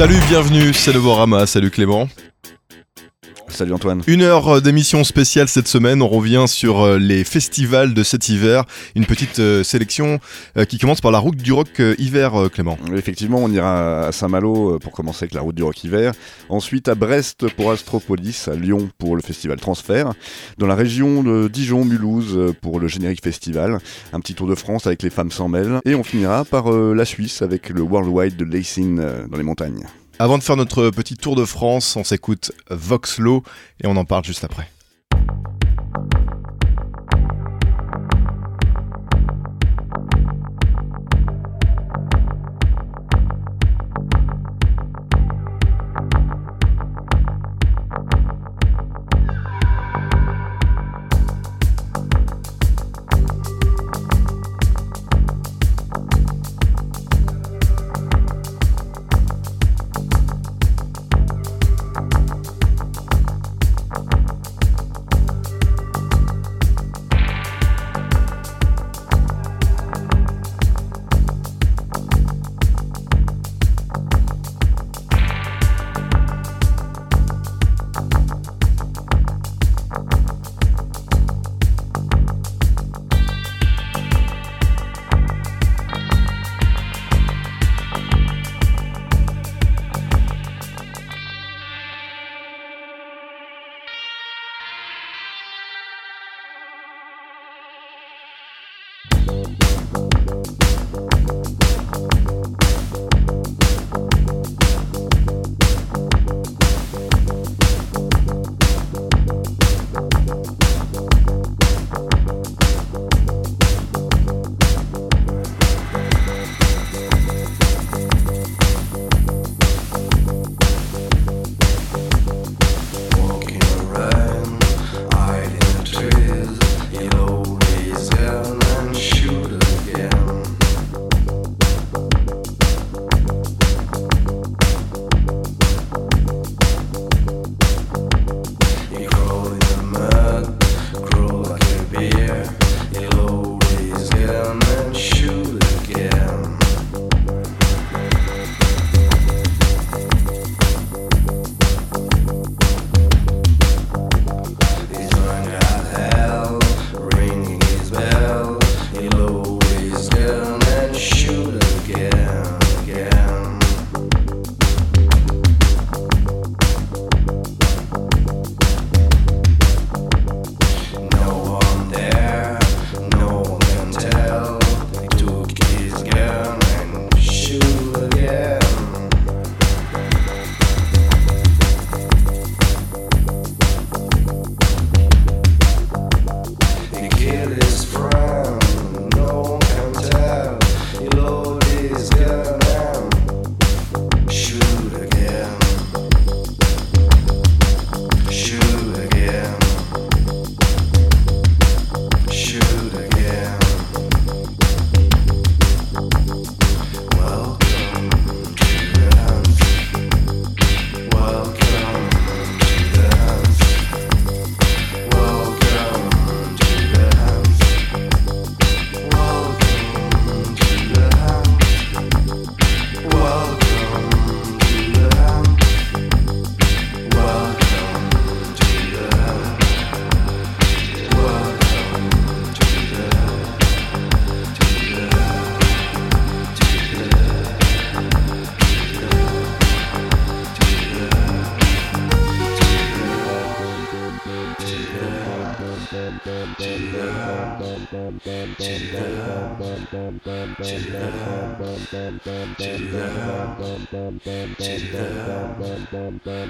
Salut, bienvenue, c'est Novorama, salut Clément. Salut Antoine. Une heure euh, d'émission spéciale cette semaine. On revient sur euh, les festivals de cet hiver. Une petite euh, sélection qui commence par la route du rock hiver, Clément. Effectivement, on ira à Saint-Malo pour commencer avec la route du rock hiver. Ensuite à Brest pour Astropolis, à Lyon pour le festival Transfert. Dans la région de Dijon-Mulhouse pour le générique festival. Un petit tour de France avec les femmes sans mêlent. Et on finira par la Suisse avec le Worldwide de Lacing dans les montagnes. Avant de faire notre petit tour de France, on s'écoute Voxlo et on en parle juste après.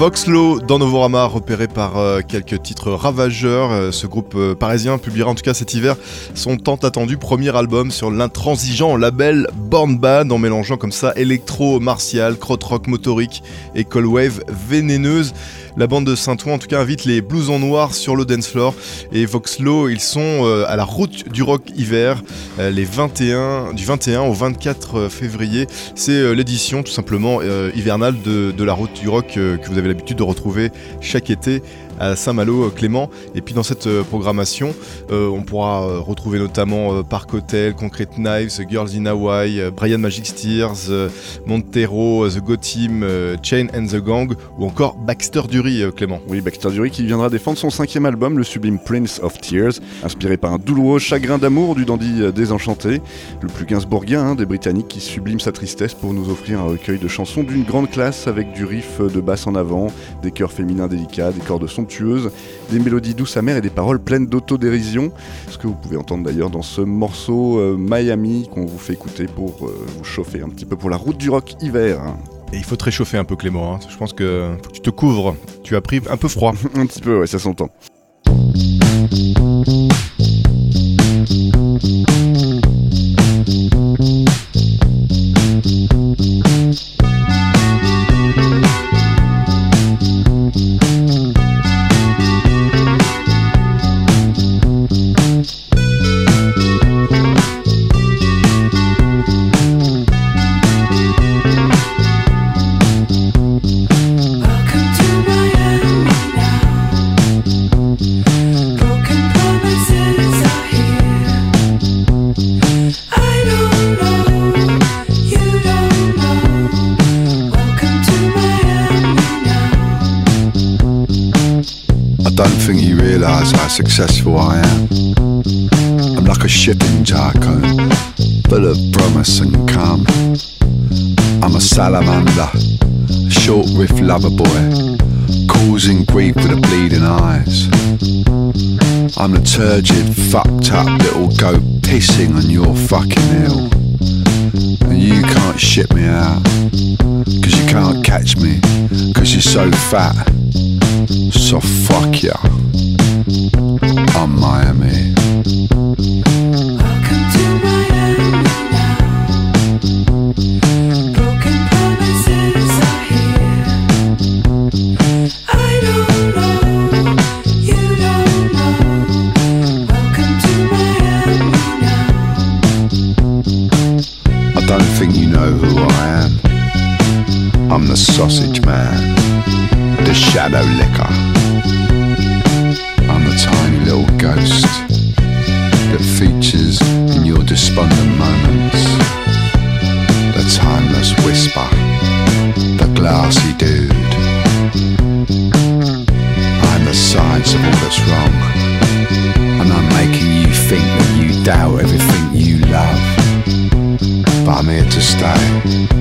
Voxlo dans Novorama, repéré par euh, quelques titres ravageurs. Euh, ce groupe euh, parisien publiera en tout cas cet hiver son tant attendu premier album sur l'intransigeant label Born Bad en mélangeant comme ça électro martial, krautrock motorique et cold wave vénéneuse. La bande de Saint-Ouen en tout cas invite les blousons noirs sur le dance floor et Voxlo, ils sont à la route du rock hiver les 21 du 21 au 24 février. C'est l'édition tout simplement hivernale de, la route du rock que vous avez l'habitude de retrouver chaque été à Saint-Malo, euh, Clément. Et puis dans cette euh, programmation, euh, on pourra retrouver notamment Park Hotel, Concrete Knives, Girls in Hawaii, Brian Magic Steers, Montero, The Go Team, Chain and the Gang ou encore Baxter Dury, Clément. Oui, Baxter Dury qui viendra défendre son cinquième album, le sublime Prince of Tears, inspiré par un douloureux chagrin d'amour du dandy désenchanté, le plus gainsbourgien hein, des Britanniques qui sublime sa tristesse pour nous offrir un recueil de chansons d'une grande classe avec du riff de basse en avant, des chœurs féminins délicats, des corps de son des mélodies douces amères et des paroles pleines d'autodérision. Ce que vous pouvez entendre d'ailleurs dans ce morceau euh, Miami qu'on vous fait écouter pour euh, vous chauffer un petit peu pour la route du rock hiver. Et il faut te réchauffer un peu Clément, hein. je pense que, que tu te couvres, tu as pris un peu froid. un petit peu, ouais, ça s'entend. Successful I am. I'm like a shipping tycoon, full of promise and calm. I'm a salamander, short riff lover boy, causing grief with the bleeding eyes. I'm the turgid, fucked up little goat pissing on your fucking hill. And you can't ship me out, cause you can't catch me, cause you're so fat. So fuck ya. I'm Miami. Welcome to Miami now. Broken promises are here. I don't know, you don't know. Welcome to Miami now. I don't think you know who I am. I'm the sausage man, the shadow licker. glassy dude. I'm the science of all that's wrong, and I'm making you think that you doubt everything you love. But I'm here to stay.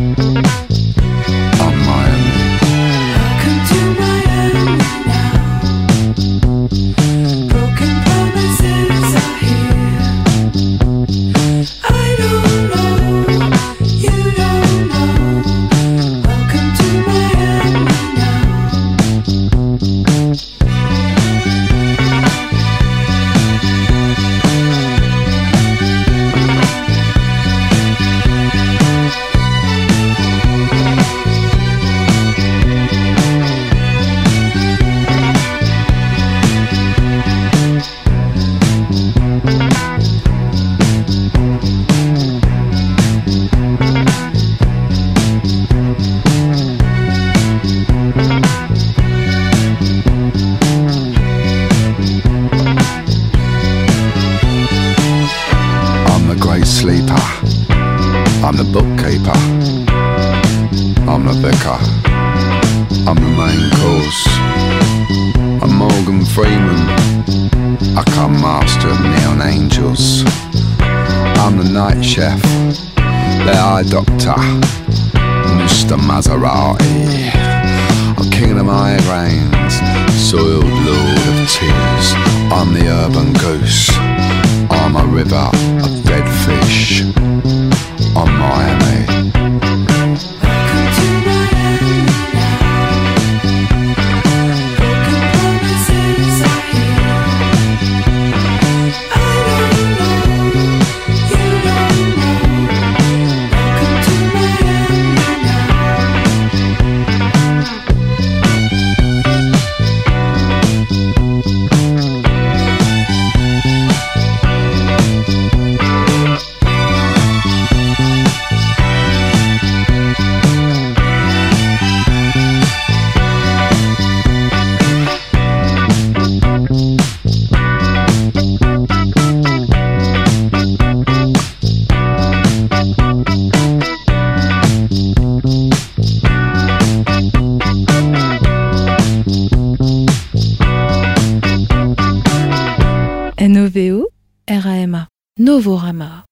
master of neon angels. I'm the night chef, the eye doctor, Mr. Maserati. I'm king of migraines, soiled lord of tears. I'm the urban goose, I'm a river of dead fish. I'm Miami. Novorama.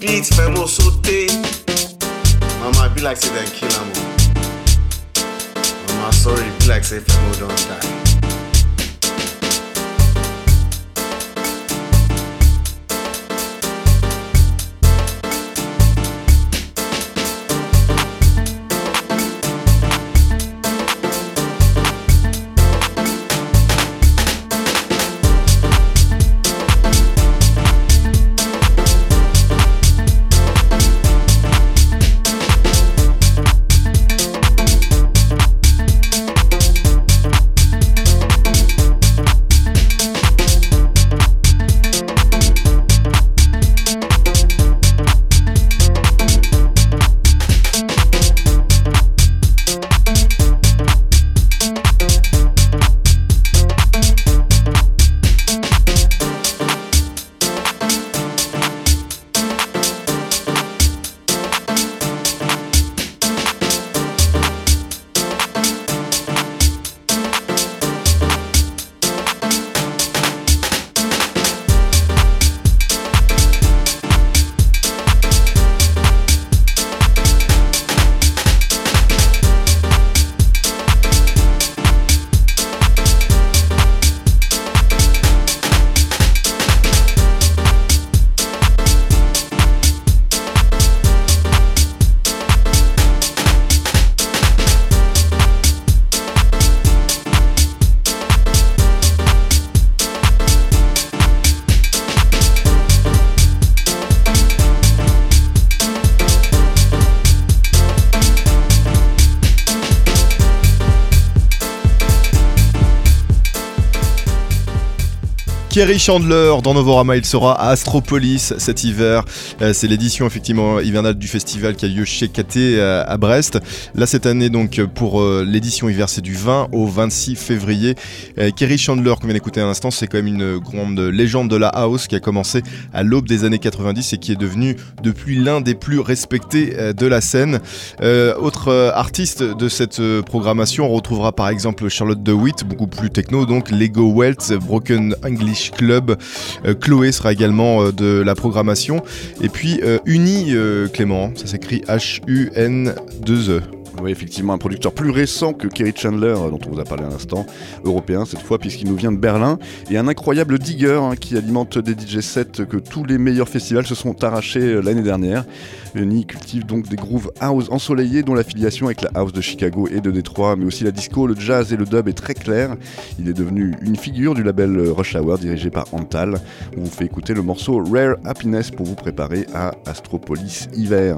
beat femo sote. Mama, be like say them kill am. Mama, sorry, be like say femo don't die. Kerry Chandler dans Novorama, il sera à Astropolis cet hiver. Euh, c'est l'édition effectivement hivernale du festival qui a lieu chez KT euh, à Brest. Là cette année donc pour euh, l'édition hiver c'est du 20 au 26 février. Kerry Chandler qu'on vient d'écouter à l'instant c'est quand même une grande légende de la house qui a commencé à l'aube des années 90 et qui est devenu depuis l'un des plus respectés de la scène. autre artiste de cette programmation on retrouvera par exemple Charlotte DeWitt beaucoup plus techno donc Lego Wealth, Broken English Club. Chloé sera également de la programmation. Et puis Uni Clément, ça s'écrit H-U-N-2-E. Oui, effectivement, un producteur plus récent que Kerry Chandler, euh, dont on vous a parlé à l'instant, européen cette fois, puisqu'il nous vient de Berlin, et un incroyable digger hein, qui alimente des DJ sets que tous les meilleurs festivals se sont arrachés euh, l'année dernière. Uni cultive donc des grooves house ensoleillés, dont l'affiliation avec la house de Chicago et de Détroit, mais aussi la disco, le jazz et le dub est très clair. Il est devenu une figure du label euh, Rush Hour dirigé par Antal. On vous fait écouter le morceau Rare Happiness pour vous préparer à Astropolis Hiver.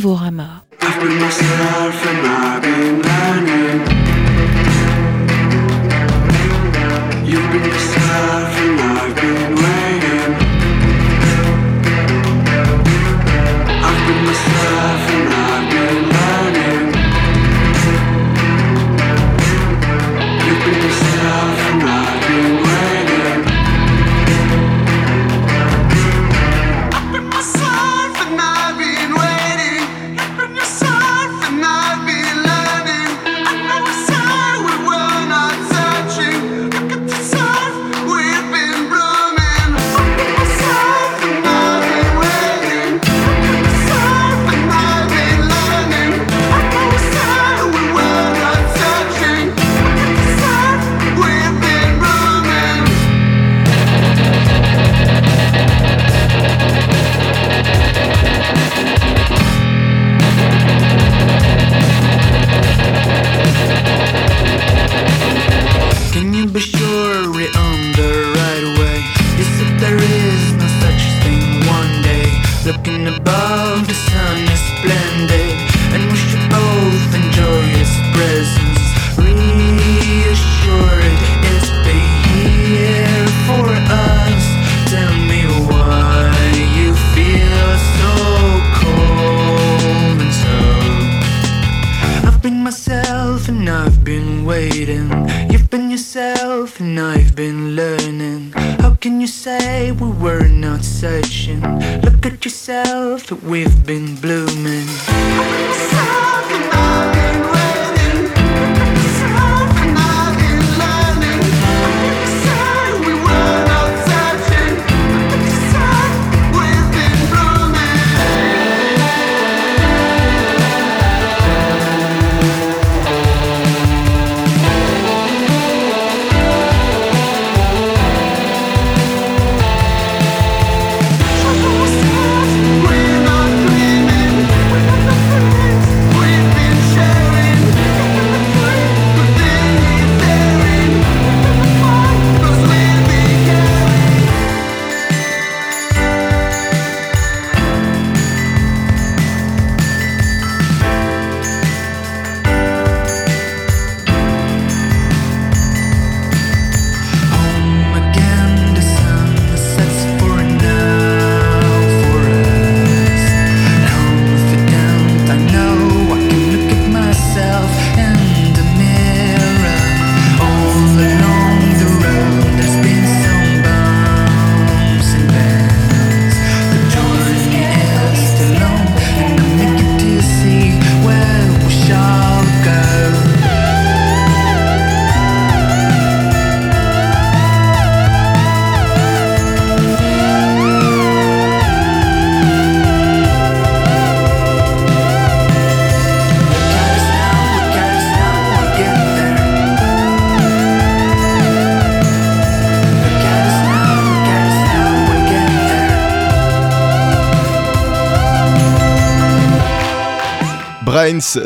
Novorama.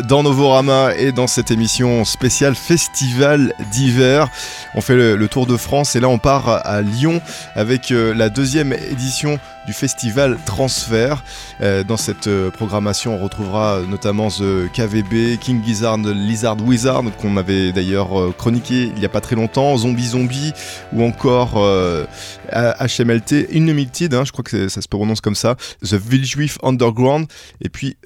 Dans Novorama et dans cette émission spéciale Festival d'hiver. On fait le, tour de France et là on part à Lyon avec euh, la deuxième édition du festival Transfert. Euh, dans cette euh, programmation, on retrouvera notamment The KVB, King Gizzard, Lizard Wizard, qu'on avait d'ailleurs euh, chroniqué il n'y a pas très longtemps, Zombie Zombie, ou encore HMLT, Unlimited, hein, je crois que ça se prononce comme ça, The Village Underground, et puis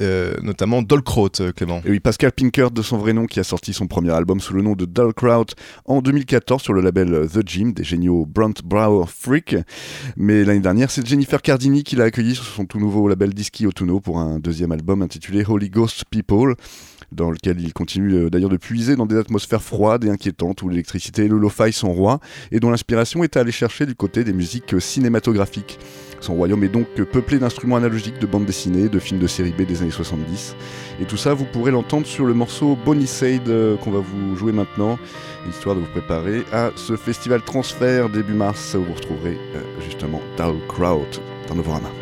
notamment Dolkraut, Clément. Et oui, Pascal Pinkert, de son vrai nom, qui a sorti son premier album sous le nom de Dolkraut en 2014 sur le label The Gym des géniaux Brunt Brower Freak. Mais l'année dernière, c'est Jennifer Cardini qui l'a accueilli sur son tout nouveau label Disky Autuno pour un deuxième album intitulé Holy Ghost People dans lequel il continue euh, d'ailleurs de puiser dans des atmosphères froides et inquiétantes où l'électricité et le lo-fi sont rois et dont l'inspiration est à aller chercher du côté des musiques cinématographiques. Son royaume est donc peuplé d'instruments analogiques, de bandes dessinées, de films de série B des années 70. Et tout ça, vous pourrez l'entendre sur le morceau Bonnie Sade euh, qu'on va vous jouer maintenant, histoire de vous préparer à ce festival transfert début mars où vous retrouverez euh, justement Dow Crowd dans Novorama.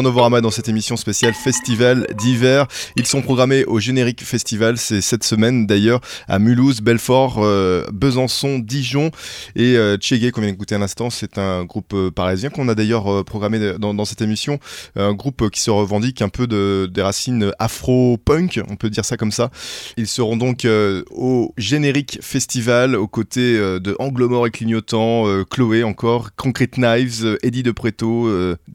Dans Novorama dans cette émission spéciale Festival d'hiver. Ils sont programmés au Générique Festival, c'est cette semaine d'ailleurs à Mulhouse, Belfort, euh, Besançon, Dijon. Et euh, qu'on vient d'écouter à l'instant, c'est un groupe euh, parisien qu'on a d'ailleurs euh, programmé dans, cette émission. Un groupe qui se revendique un peu de, des racines afro-punk, on peut dire ça comme ça. Ils seront donc au Générique Festival aux côtés de Anglomore et Clignotant, Chloé encore, Concrete Knives, Eddie de Preto,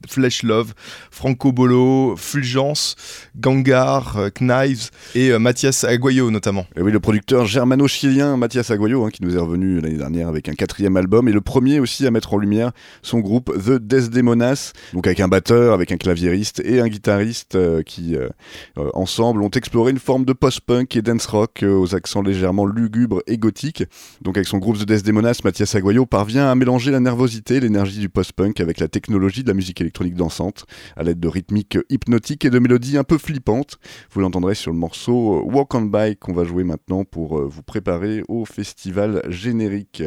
Flesh Love, Franco Bolo, Fulgence, Gangar, euh, Knives et euh, Mathias Aguayo notamment. Et oui, le producteur germano-chilien Mathias Aguayo, hein, qui nous est revenu l'année dernière avec un quatrième album, et le premier aussi à mettre en lumière son groupe The Desdemonas, donc avec un batteur, avec un claviériste et un guitariste euh, qui, ensemble, ont exploré une forme de post-punk et dance rock aux accents légèrement lugubres et gothiques. Donc avec son groupe The Desdemonas, Mathias Aguayo parvient à mélanger la nervosité, l'énergie du post-punk avec la technologie de la musique électronique dansante, l'aide de rythmiques hypnotiques et de mélodies un peu flippantes. Vous l'entendrez sur le morceau Walk on Bike qu'on va jouer maintenant pour euh, vous préparer au festival générique.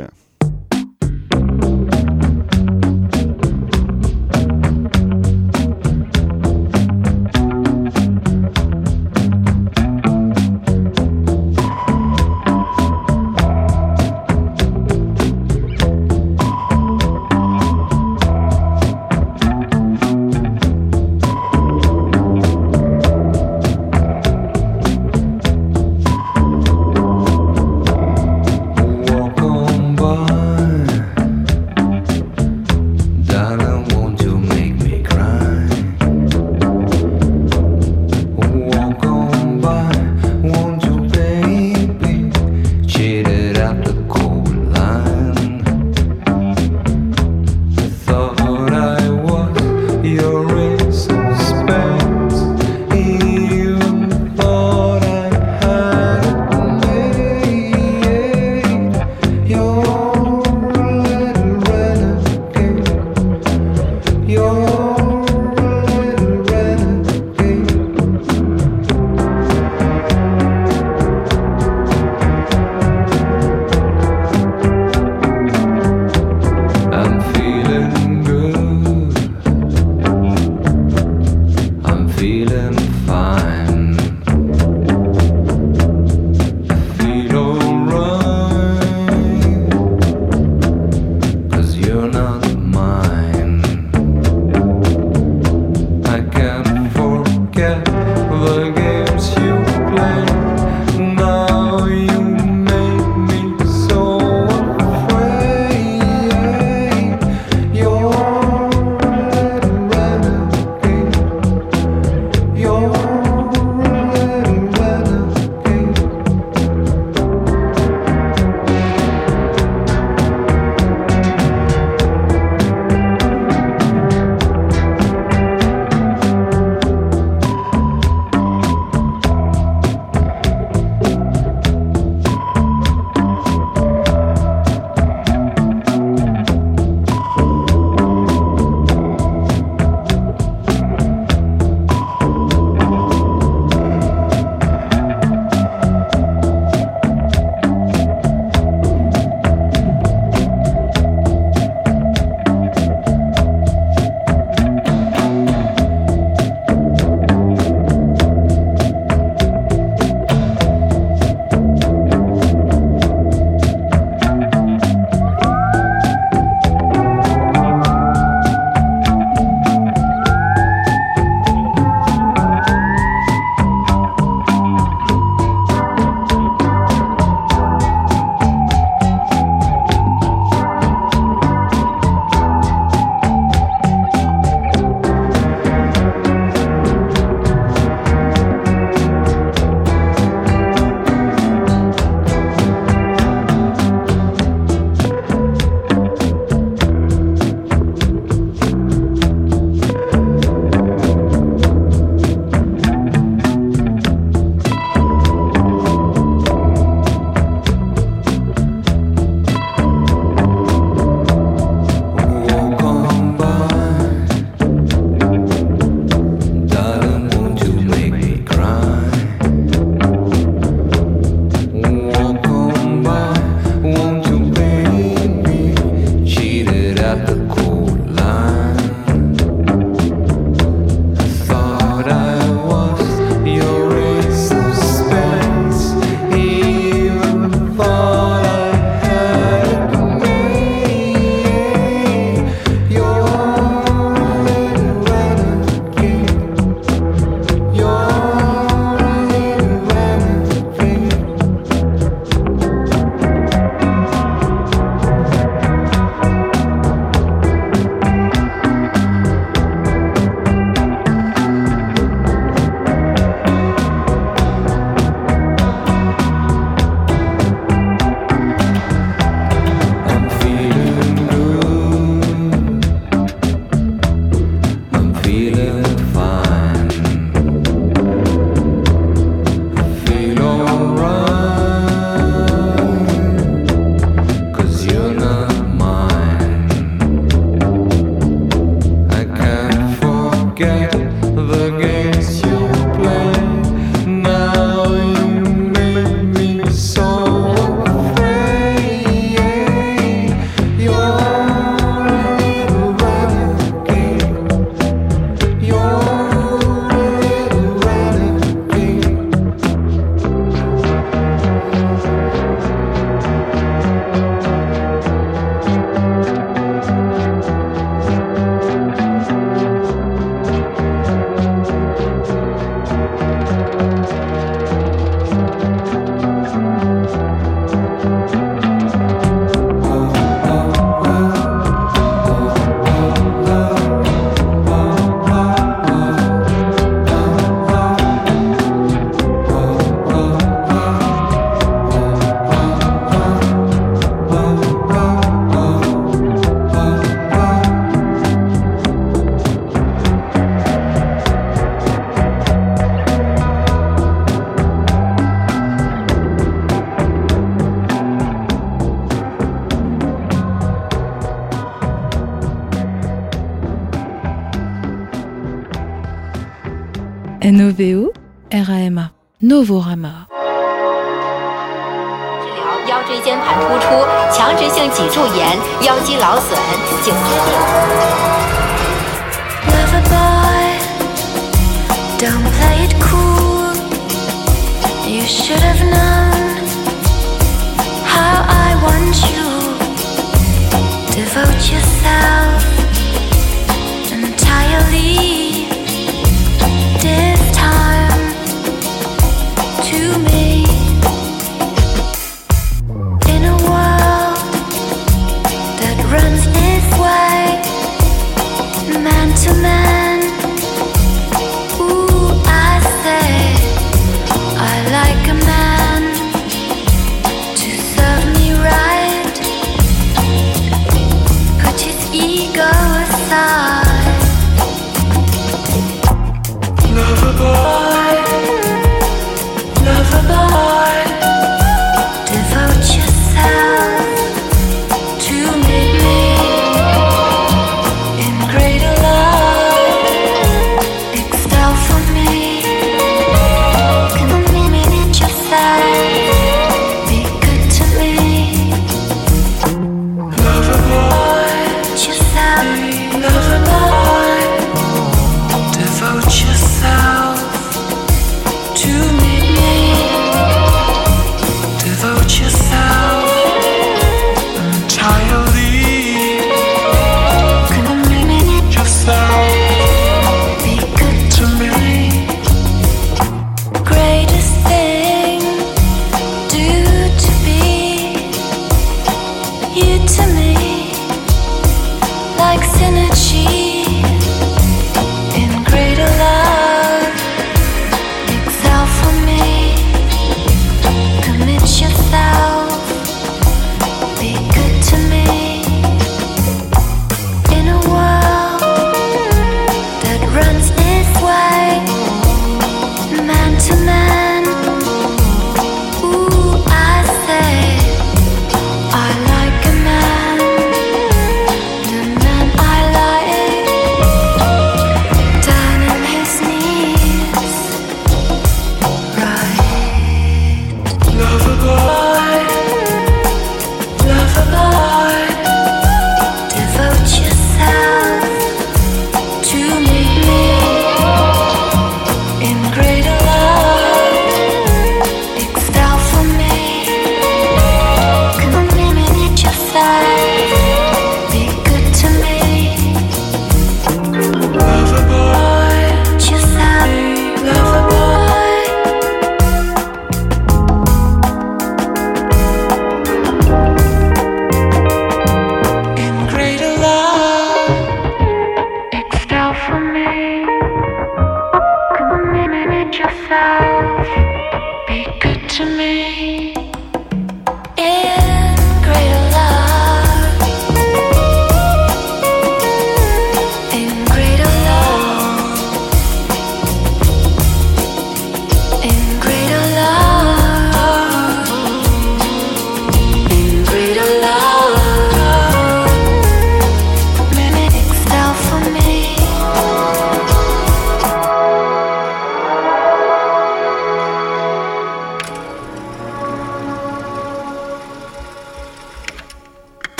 you should have known how i want you. Devote yourself entirely. This time.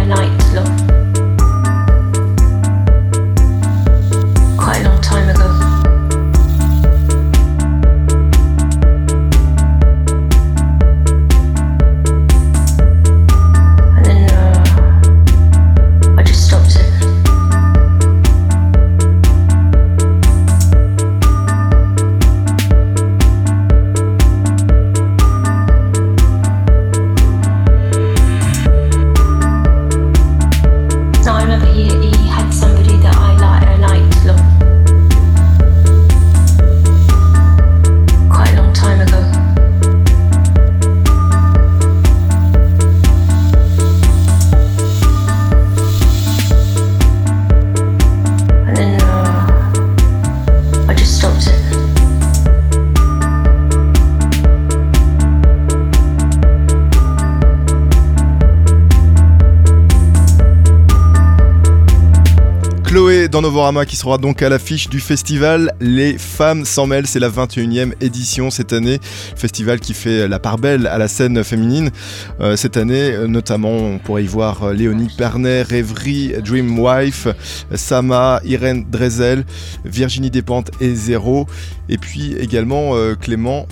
entire night. Qui sera donc à l'affiche du festival Les Femmes sans mêle. C'est la 21e édition cette année. Festival qui fait la part belle à la scène féminine. Euh, cette année, notamment, on pourrait y voir euh, Léonie Pernet, Rêverie, Dream Wife, Sama, Irène Drezel, Virginie Despentes et Zéro. Et puis également euh, Clément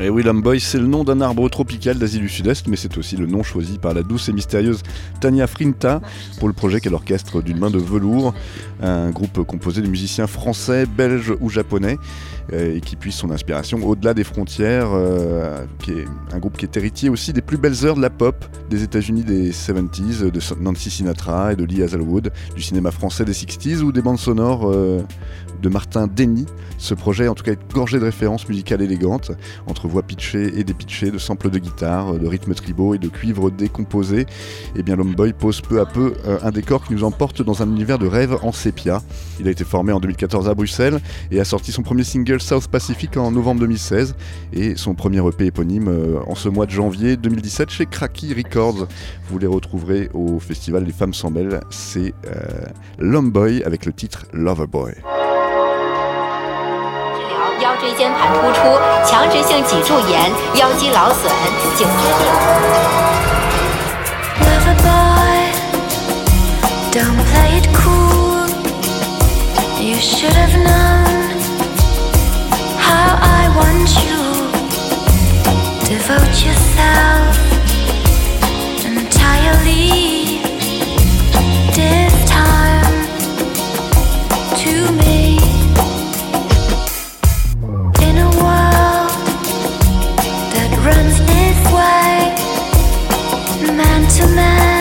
Et oui, Boy, c'est le nom d'un arbre tropical d'Asie du Sud-Est, mais c'est aussi le nom choisi par la douce et mystérieuse Tania Frinta pour le projet qu'est l'orchestre d'une main de velours, un groupe composé de musiciens français, belges ou japonais, euh, et qui puise son inspiration au-delà des frontières, euh, qui est un groupe qui est héritier aussi des plus belles heures de la pop des États-Unis des 70s, de Nancy Sinatra et de Lee Hazelwood, du cinéma français des 60s ou des bandes sonores euh, de Martin Denny. Ce projet, en tout cas, est gorgé de références musicales élégantes, entre voix pitchées et dépitchées, de samples de guitare, de rythmes tribaux et de cuivres décomposés. Et bien, l'Homeboy pose peu à peu euh, un décor qui nous emporte dans un univers de rêve en sépia. Il a été formé en 2014 à Bruxelles et a sorti son premier single South Pacific en novembre 2016 et son premier EP éponyme euh, en ce mois de janvier 2017 chez Cracky Records. Vous les retrouverez au festival des femmes sans belles. C'est euh, l'Homeboy avec le titre Loverboy. 椎间盘突出、强直性脊柱炎、腰肌劳损、颈椎病。慢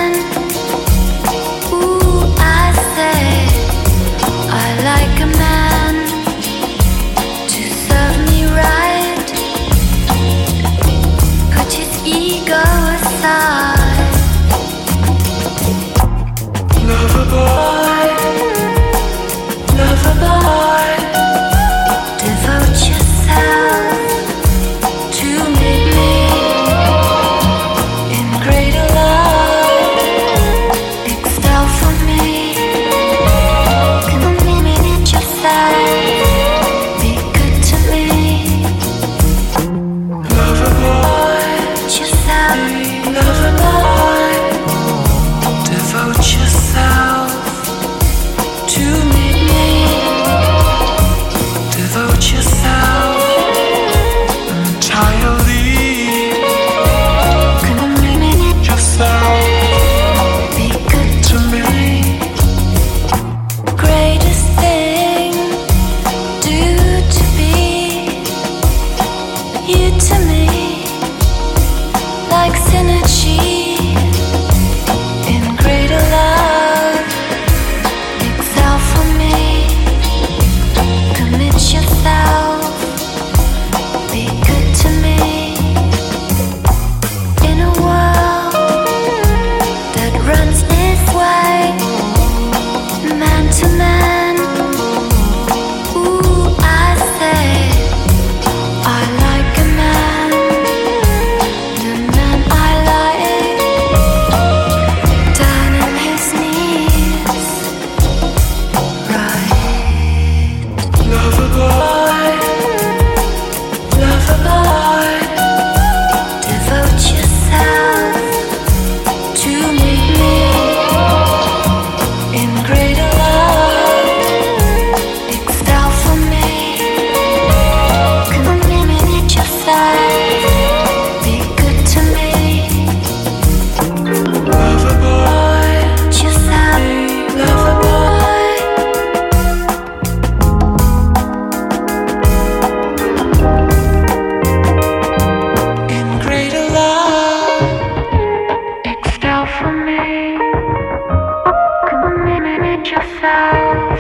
yourself.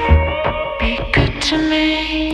Be good to me.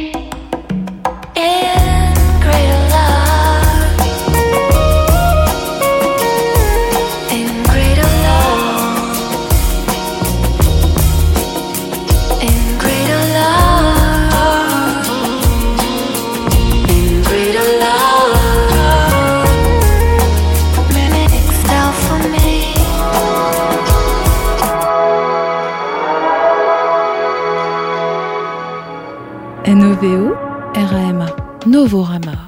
Novorama.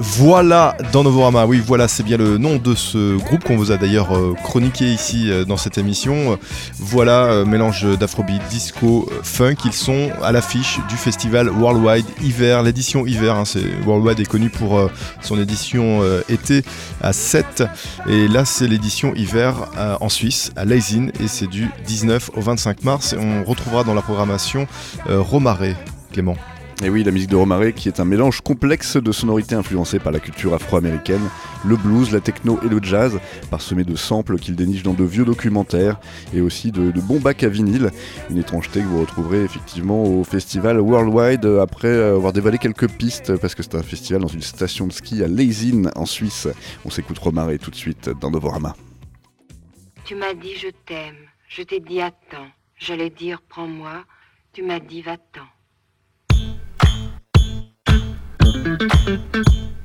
Voilà dans Novorama. Oui, voilà, c'est bien le nom de ce groupe qu'on vous a d'ailleurs euh, chroniqué ici euh, dans cette émission. Voilà, euh, mélange d'afrobeat, disco, funk. Ils sont à l'affiche du festival Worldwide Hiver, l'édition hiver. hein, Worldwide est connu pour son édition été à 7. Et là, c'est l'édition hiver en Suisse, à Leising. Et c'est du 19 au 25 mars. Et on retrouvera dans la programmation Romaré, Clément. Et oui, la musique de Romare qui est un mélange complexe de sonorités influencées par la culture afro-américaine, le blues, la techno et le jazz, parsemé de samples qu'il déniche dans de vieux documentaires et aussi de, bons bacs à vinyle. Une étrangeté que vous retrouverez effectivement au festival Worldwide après avoir dévalé quelques pistes parce que c'est un festival dans une station de ski à Leising en Suisse. On s'écoute Romare tout de suite dans Novorama. Tu m'as dit je t'aime, je t'ai dit attends, j'allais dire prends-moi, tu m'as dit va-t'en. Thank you.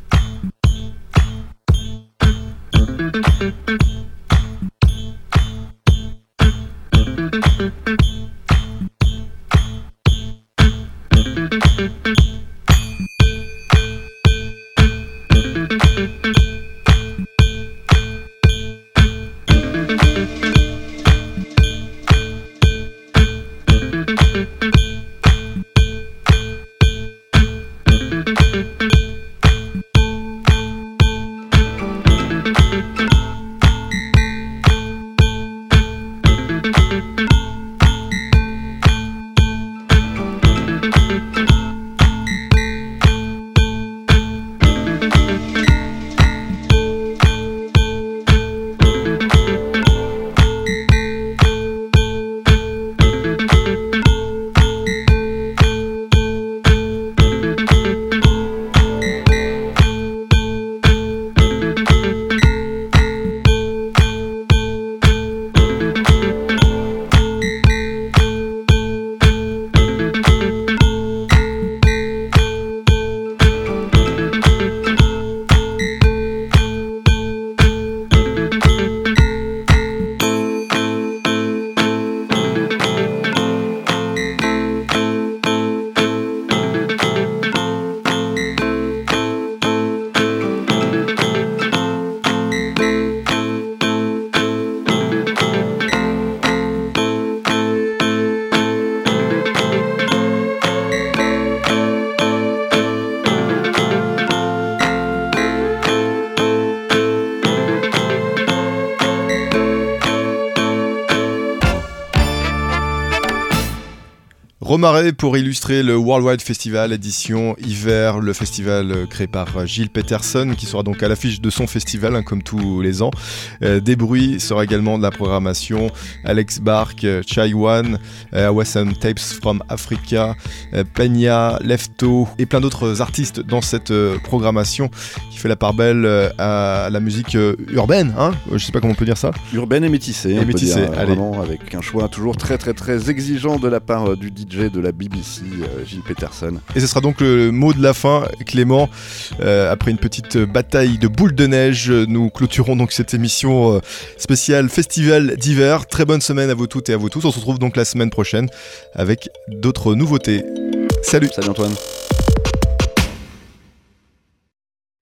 Pour illustrer le Worldwide Festival édition hiver, le festival euh, créé par euh, Gilles Peterson qui sera donc à l'affiche de son festival hein, comme tous les ans. Euh, des bruits sera également de la programmation. Alex Bark, euh, Chai Wan, euh, Awesome Tapes from Africa, euh, Peña, Lefto et plein d'autres artistes dans cette programmation qui fait la part belle à la musique urbaine. Hein je sais pas comment on peut dire ça. Urbaine et métissée, Et on peut métissée, dire, allez. vraiment avec un choix toujours très très très exigeant de la part du DJ de la BBC, euh, Gilles Peterson. Et ce sera donc le mot de la fin, Clément. Euh, après une petite bataille de boules de neige, nous clôturons donc cette émission euh, spéciale festival d'hiver. Très bonne semaine à vous toutes et à vous tous. On se retrouve donc la semaine prochaine avec d'autres nouveautés. Salut Salut Antoine.